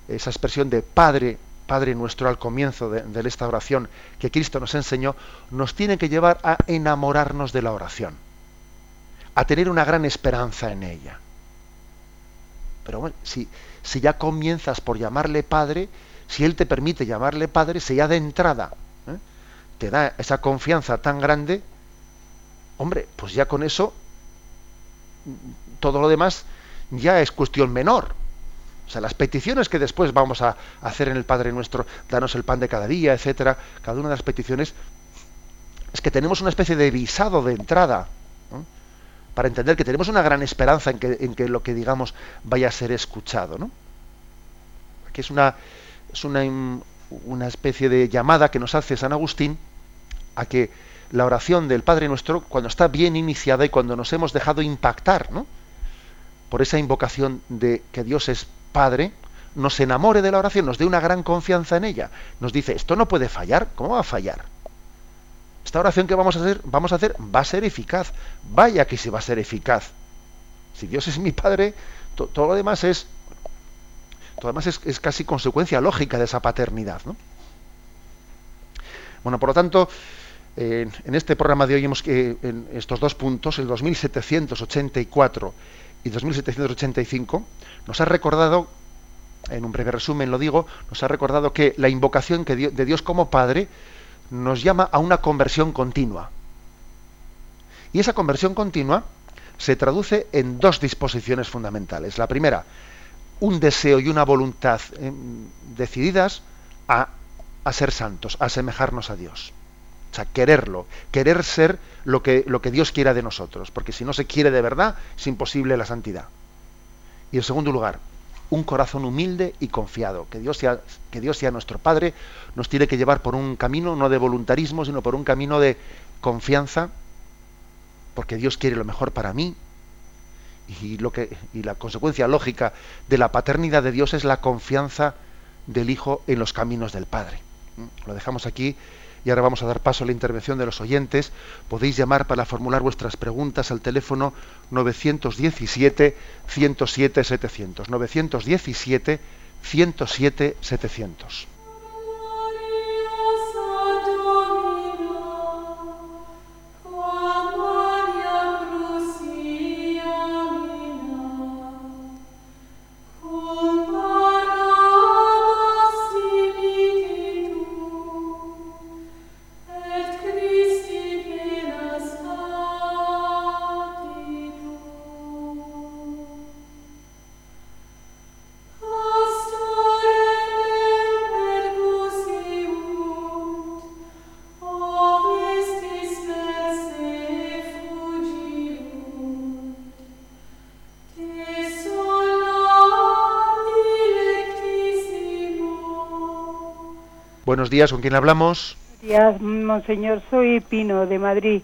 esa expresión de Padre, Padre nuestro al comienzo de, esta oración que Cristo nos enseñó, nos tiene que llevar a enamorarnos de la oración, a tener una gran esperanza en ella. Pero bueno, si, si ya comienzas por llamarle Padre, si Él te permite llamarle Padre, si ya de entrada ¿eh? te da esa confianza tan grande, hombre, pues ya con eso todo lo demás ya es cuestión menor. O sea, las peticiones que después vamos a hacer en el Padre Nuestro, danos el pan de cada día, etcétera, cada una de las peticiones, es que tenemos una especie de visado de entrada, para entender que tenemos una gran esperanza en que, en que, lo que digamos vaya a ser escuchado, ¿no? Que es una, es una, una especie de llamada que nos hace San Agustín a que la oración del Padre Nuestro, cuando está bien iniciada y cuando nos hemos dejado impactar, ¿no? por esa invocación de que Dios es Padre, nos enamore de la oración, nos dé una gran confianza en ella. Nos dice, esto no puede fallar, ¿cómo va a fallar? Esta oración que vamos a hacer, vamos a hacer va a ser eficaz. Vaya que se va a ser eficaz. Si Dios es mi Padre, todo lo demás es todo lo demás es, casi consecuencia lógica de esa paternidad. ¿no? Bueno, por lo tanto, en este programa de hoy hemos que en estos dos puntos, el 2784 y 2785, nos ha recordado, en un breve resumen lo digo, nos ha recordado que la invocación de Dios como Padre nos llama a una conversión continua. Y esa conversión continua se traduce en dos disposiciones fundamentales. La primera, un deseo y una voluntad eh, decididas a, ser santos, a asemejarnos a Dios. O sea, quererlo, querer ser lo que Dios quiera de nosotros, porque si no se quiere de verdad, es imposible la santidad. Y en segundo lugar, un corazón humilde y confiado, que Dios sea, que Dios sea nuestro Padre, nos tiene que llevar por un camino no de voluntarismo, sino por un camino de confianza, porque Dios quiere lo mejor para mí. Y, lo que, y la consecuencia lógica de la paternidad de Dios es la confianza del Hijo en los caminos del Padre. Lo dejamos aquí y ahora vamos a dar paso a la intervención de los oyentes. Podéis llamar para formular vuestras preguntas al teléfono 917 107 Buenos días, ¿con quién hablamos?
Buenos días, monseñor. Soy Pino de Madrid.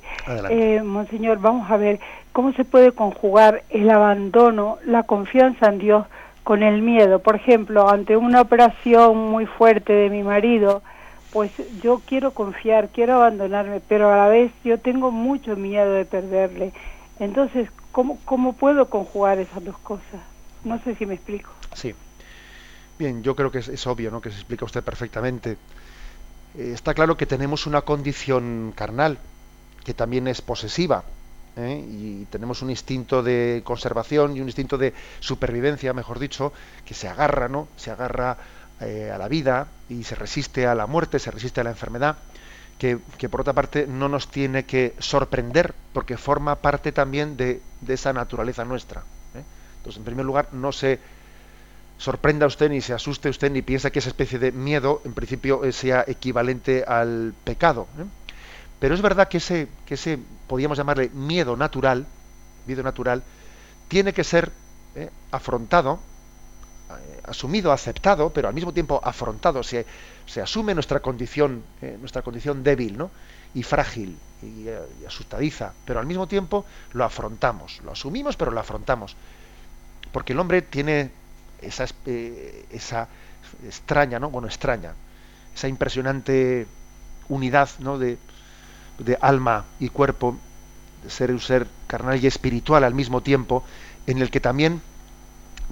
Eh, monseñor, vamos a ver cómo se puede conjugar el abandono, la confianza en Dios con el miedo. Por ejemplo, ante una operación muy fuerte de mi marido, pues yo quiero confiar, quiero abandonarme, pero a la vez yo tengo mucho miedo de perderle. Entonces, ¿cómo, cómo puedo conjugar esas dos cosas? No sé si me explico.
Sí. Bien, yo creo que es, obvio, ¿no? Que se explica usted perfectamente. Eh, está claro que tenemos una condición carnal, que también es posesiva, ¿eh? y tenemos un instinto de conservación y un instinto de supervivencia, mejor dicho, que se agarra, ¿no? Se agarra eh, a la vida y se resiste a la muerte, se resiste a la enfermedad, que, por otra parte no nos tiene que sorprender, porque forma parte también de, esa naturaleza nuestra. ¿eh? Entonces, en primer lugar, no se sorprenda usted ni se asuste usted ni piensa que esa especie de miedo, en principio, sea equivalente al pecado. Pero es verdad que ese, que ese, podríamos llamarle miedo natural, miedo natural, tiene que ser eh, afrontado, eh, asumido, aceptado, pero al mismo tiempo afrontado. Se, se asume nuestra condición, eh, nuestra condición débil, ¿no? Y frágil y, asustadiza, pero al mismo tiempo lo afrontamos, lo asumimos, pero lo afrontamos, porque el hombre tiene esa, esa extraña, ¿no? Bueno, extraña, esa impresionante unidad, ¿no? De, de alma y cuerpo, de ser un ser carnal y espiritual al mismo tiempo, en el que también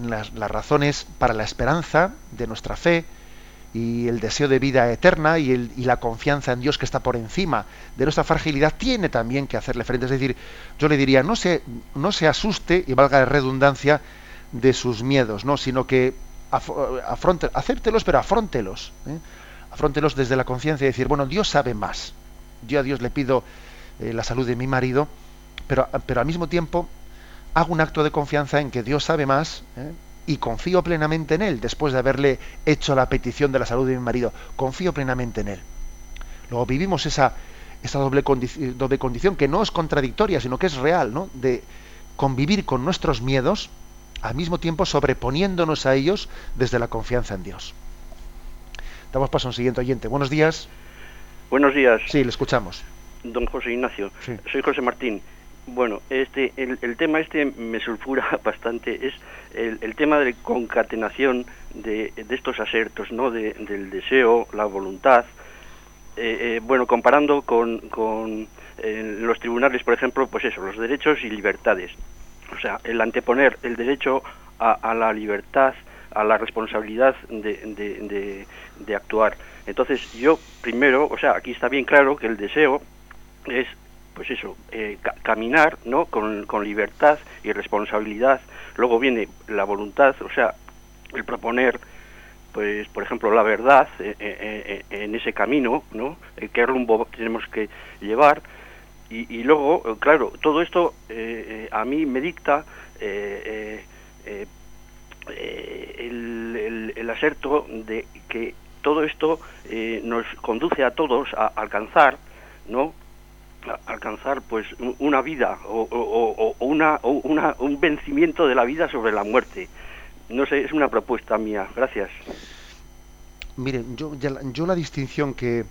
las, razones para la esperanza de nuestra fe y el deseo de vida eterna y, el, y, la confianza en Dios que está por encima de nuestra fragilidad tiene también que hacerle frente. Es decir, yo le diría, no se, no se asuste, y valga la redundancia, de sus miedos, ¿no? sino que acéptelos, pero afrontelos. ¿eh? Afrontelos desde la conciencia y decir, bueno, Dios sabe más. Yo a Dios le pido eh, la salud de mi marido, pero, pero al mismo tiempo hago un acto de confianza en que Dios sabe más ¿eh? y confío plenamente en Él después de haberle hecho la petición de la salud de mi marido. Confío plenamente en Él. Luego vivimos esa, esa doble, doble condición que no es contradictoria, sino que es real, ¿no? de convivir con nuestros miedos al mismo tiempo sobreponiéndonos a ellos desde la confianza en Dios. Damos paso a un siguiente oyente. Buenos días.
Buenos días.
Sí, le escuchamos.
Don José Ignacio. Soy José Martín. Bueno, este, el, tema este me sulfura bastante, es el, tema de concatenación de, estos asertos, ¿no? del deseo, la voluntad. Eh, eh, bueno, comparando con, con los tribunales, por ejemplo, pues eso, los derechos y libertades. O sea, el anteponer el derecho a, la libertad, a la responsabilidad de, de actuar. Entonces yo primero, o sea, aquí está bien claro que el deseo es, pues eso, eh, caminar, ¿no? Con, libertad y responsabilidad. Luego viene la voluntad, o sea, el proponer, pues, por ejemplo, la verdad eh, eh, en ese camino, ¿no? ¿Qué rumbo tenemos que llevar? Y, luego, claro, todo esto a mí me dicta el, el, el, aserto de que todo esto eh, nos conduce a todos a alcanzar, ¿no? alcanzar pues una vida o, una, un vencimiento de la vida sobre la muerte. No sé, es una propuesta mía. Gracias.
Miren, yo, la distinción que,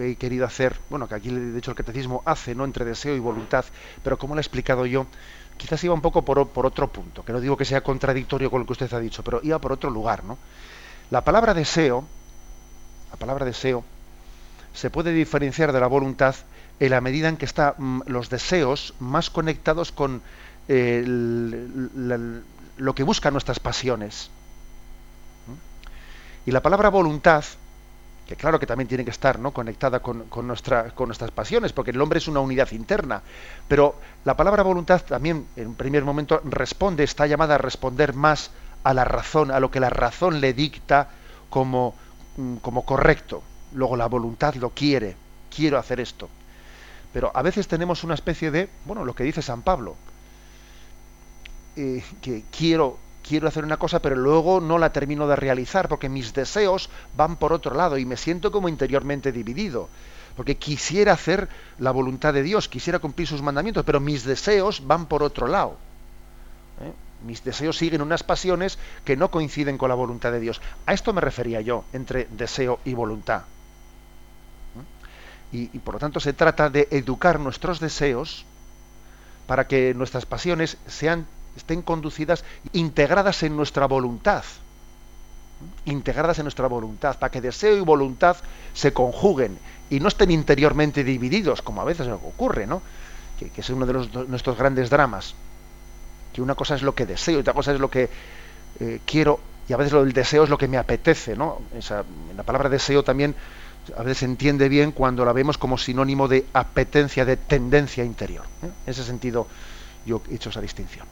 he querido hacer, bueno, que aquí de hecho el catecismo hace, ¿no? Entre deseo y voluntad, pero como lo he explicado yo, quizás iba un poco por, por otro punto, que no digo que sea contradictorio con lo que usted ha dicho, pero iba por otro lugar, ¿no? La palabra deseo, la palabra deseo, se puede diferenciar de la voluntad en la medida en que están mm, los deseos más conectados con eh, lo que buscan nuestras pasiones. Y la palabra voluntad, que claro que también tiene que estar ¿no? conectada con, con, nuestra, con nuestras pasiones, porque el hombre es una unidad interna, pero la palabra voluntad también en un primer momento responde, está llamada a responder más a la razón, a lo que la razón le dicta como Mm, como correcto. Luego la voluntad lo quiere, quiero hacer esto. Pero a veces tenemos una especie de, bueno, lo que dice San Pablo, eh, que quiero, quiero hacer una cosa, pero luego no la termino de realizar porque mis deseos van por otro lado y me siento como interiormente dividido. Porque quisiera hacer la voluntad de Dios, quisiera cumplir sus mandamientos, pero mis deseos van por otro lado. ¿Eh? mis deseos siguen unas pasiones que no coinciden con la voluntad de Dios. A esto me refería yo, entre deseo y voluntad. Y, por lo tanto se trata de educar nuestros deseos para que nuestras pasiones sean, estén conducidas, integradas en nuestra voluntad. Integradas en nuestra voluntad, para que deseo y voluntad se conjuguen y no estén interiormente divididos, como a veces ocurre, ¿no? Que, es uno de nuestros grandes dramas. Que una cosa es lo que deseo y otra cosa es lo que eh, quiero, y a veces lo del deseo es lo que me apetece, ¿no? Esa, la palabra deseo también a veces se entiende bien cuando la vemos como sinónimo de apetencia, de tendencia interior. ¿eh? En ese sentido, yo he hecho esa distinción.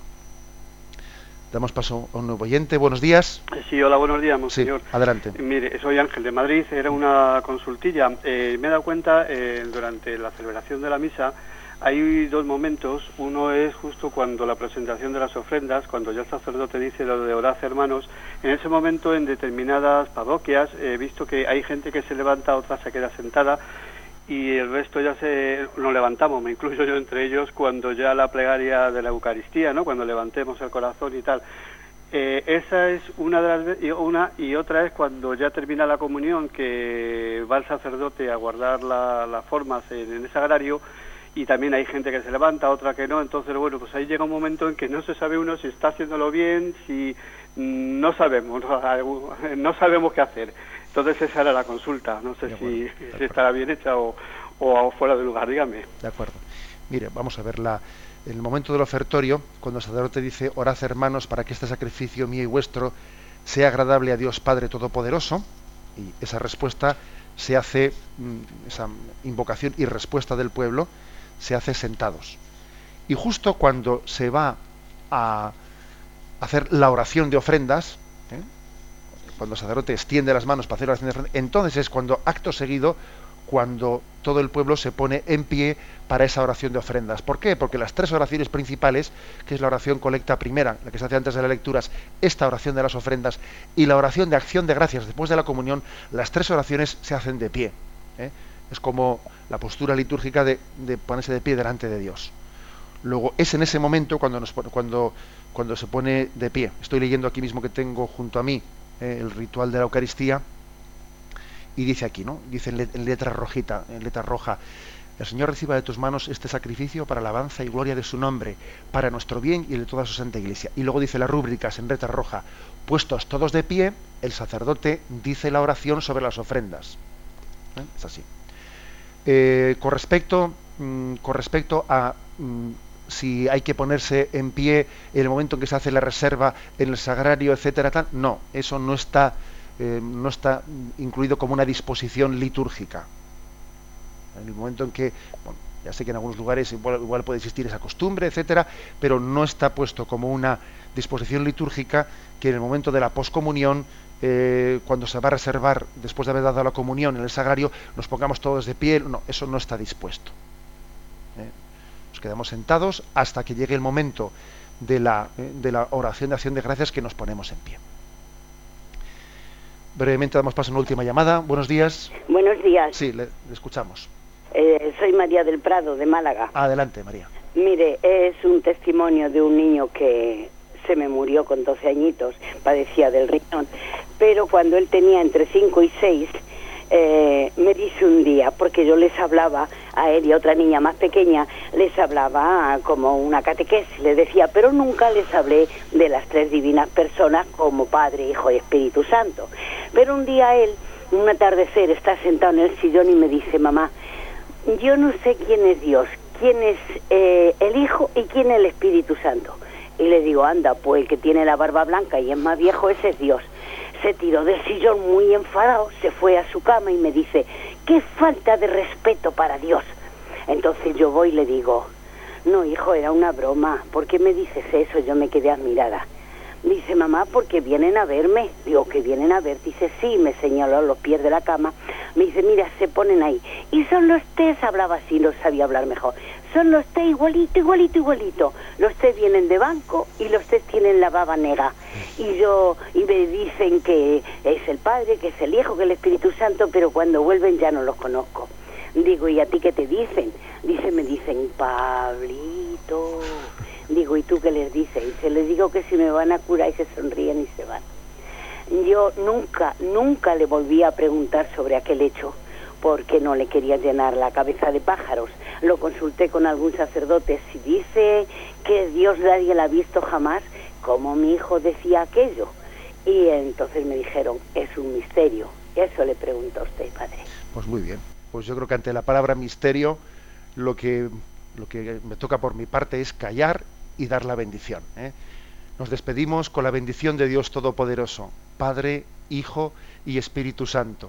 Damos paso a un nuevo oyente. Buenos días.
Sí, hola, buenos días, monseñor.
Sí, adelante.
Mire, soy Ángel de Madrid. Era una consultilla. Eh, me he dado cuenta eh, durante la celebración de la misa hay dos momentos. Uno es justo cuando la presentación de las ofrendas, cuando ya el sacerdote dice lo de orad hermanos. En ese momento, en determinadas parroquias, he visto que hay gente que se levanta, otra se queda sentada y el resto ya se nos levantamos, me incluyo yo entre ellos, cuando ya la plegaria de la Eucaristía, ¿no? Cuando levantemos el corazón y tal. Eh, esa es una de las y una y otra es cuando ya termina la comunión que va el sacerdote a guardar las formas en, en ese agrario y también hay gente que se levanta, otra que no, entonces bueno, pues ahí llega un momento en que no se sabe uno si está haciéndolo bien, si mm, no sabemos, no, sabemos qué hacer. Entonces esa era la consulta, no sé si, estará bien hecha o, o, fuera de lugar, dígame.
De acuerdo. Mire, vamos a ver la, el momento del ofertorio, cuando el sacerdote dice, orad hermanos para que este sacrificio mío y vuestro sea agradable a Dios Padre Todopoderoso, y esa respuesta se hace, mm, esa invocación y respuesta del pueblo, se hace sentados. Y justo cuando se va a hacer la oración de ofrendas. Cuando el sacerdote extiende las manos para hacer oración de ofrendas, entonces es cuando, acto seguido, cuando todo el pueblo se pone en pie para esa oración de ofrendas. ¿Por qué? Porque las tres oraciones principales, que es la oración colecta primera, la que se hace antes de las lecturas, esta oración de las ofrendas y la oración de acción de gracias después de la comunión, las tres oraciones se hacen de pie. ¿eh? Es como la postura litúrgica de, ponerse de pie delante de Dios. Luego es en ese momento cuando, nos, cuando, cuando se pone de pie. Estoy leyendo aquí mismo que tengo junto a mí eh, el ritual de la Eucaristía y dice aquí, ¿no? Dice en, letra rojita, en letra roja, el Señor reciba de tus manos este sacrificio para alabanza y gloria de su nombre, para nuestro bien y de toda su santa iglesia. Y luego dice las rúbricas en letra roja, puestos todos de pie, el sacerdote dice la oración sobre las ofrendas. ¿Eh? Es así. Eh, con, respecto, mm, con respecto a mm, si hay que ponerse en pie en el momento en que se hace la reserva en el sagrario, etcétera, tal, no, eso no está, eh, no está incluido como una disposición litúrgica. En el momento en que, bueno, ya sé que en algunos lugares igual, igual puede existir esa costumbre, etcétera, pero no está puesto como una disposición litúrgica que en el momento de la poscomunión eh, cuando se va a reservar, después de haber dado la comunión en el sagrario, nos pongamos todos de pie, no, eso no está dispuesto. ¿Eh? Quedamos sentados hasta que llegue el momento de la, eh, de la oración de acción de gracias que nos ponemos en pie. Brevemente damos paso a una última llamada. Buenos días.
Buenos días.
Sí, le, escuchamos.
soy María del Prado, de Málaga.
Adelante, María.
Mire, es un testimonio de un niño que se me murió con 12 añitos, padecía del riñón, pero cuando él tenía entre 5 y 6, eh, me dice un día, porque yo les hablaba a él y a otra niña más pequeña, les hablaba como una catequesis, les decía, pero nunca les hablé de las tres divinas personas como Padre, Hijo y Espíritu Santo. Pero un día él, un atardecer, está sentado en el sillón y me dice, mamá, yo no sé quién es Dios, quién es eh, el Hijo y quién es el Espíritu Santo. Y le digo, anda, pues el que tiene la barba blanca y es más viejo, ese es Dios. Se tiró del sillón muy enfadado, se fue a su cama y me dice, qué falta de respeto para Dios. Entonces yo voy y le digo, no hijo, era una broma, ¿por qué me dices eso? Yo me quedé admirada. Dice, mamá, porque vienen a verme. Digo, que vienen a ver. Dice, sí, me señaló los pies de la cama. Me dice, mira, se ponen ahí. Y son los tres, hablaba así, no sabía hablar mejor son los tres igualito, igualito, igualito. Los tres vienen de banco y los tres tienen la baba negra. Y yo, y me dicen que es el Padre, que es el Hijo, que es el Espíritu Santo, pero cuando vuelven ya no los conozco. Digo, ¿y a ti qué te dicen? Dice, me dicen, Pablito. Digo, ¿y tú qué les dices? Se les digo que si me van a curar y se sonríen y se van. Yo nunca, nunca le volví a preguntar sobre aquel hecho porque no le quería llenar la cabeza de pájaros. Lo consulté con algún sacerdote. Si dice que Dios nadie la ha visto jamás, como mi hijo decía aquello? Y entonces me dijeron, es un misterio. Eso le pregunto a usted, padre.
Pues muy bien. Pues yo creo que ante la palabra misterio, lo que, lo que me toca por mi parte es callar y dar la bendición. ¿eh? Nos despedimos con la bendición de Dios Todopoderoso, Padre, Hijo y Espíritu Santo.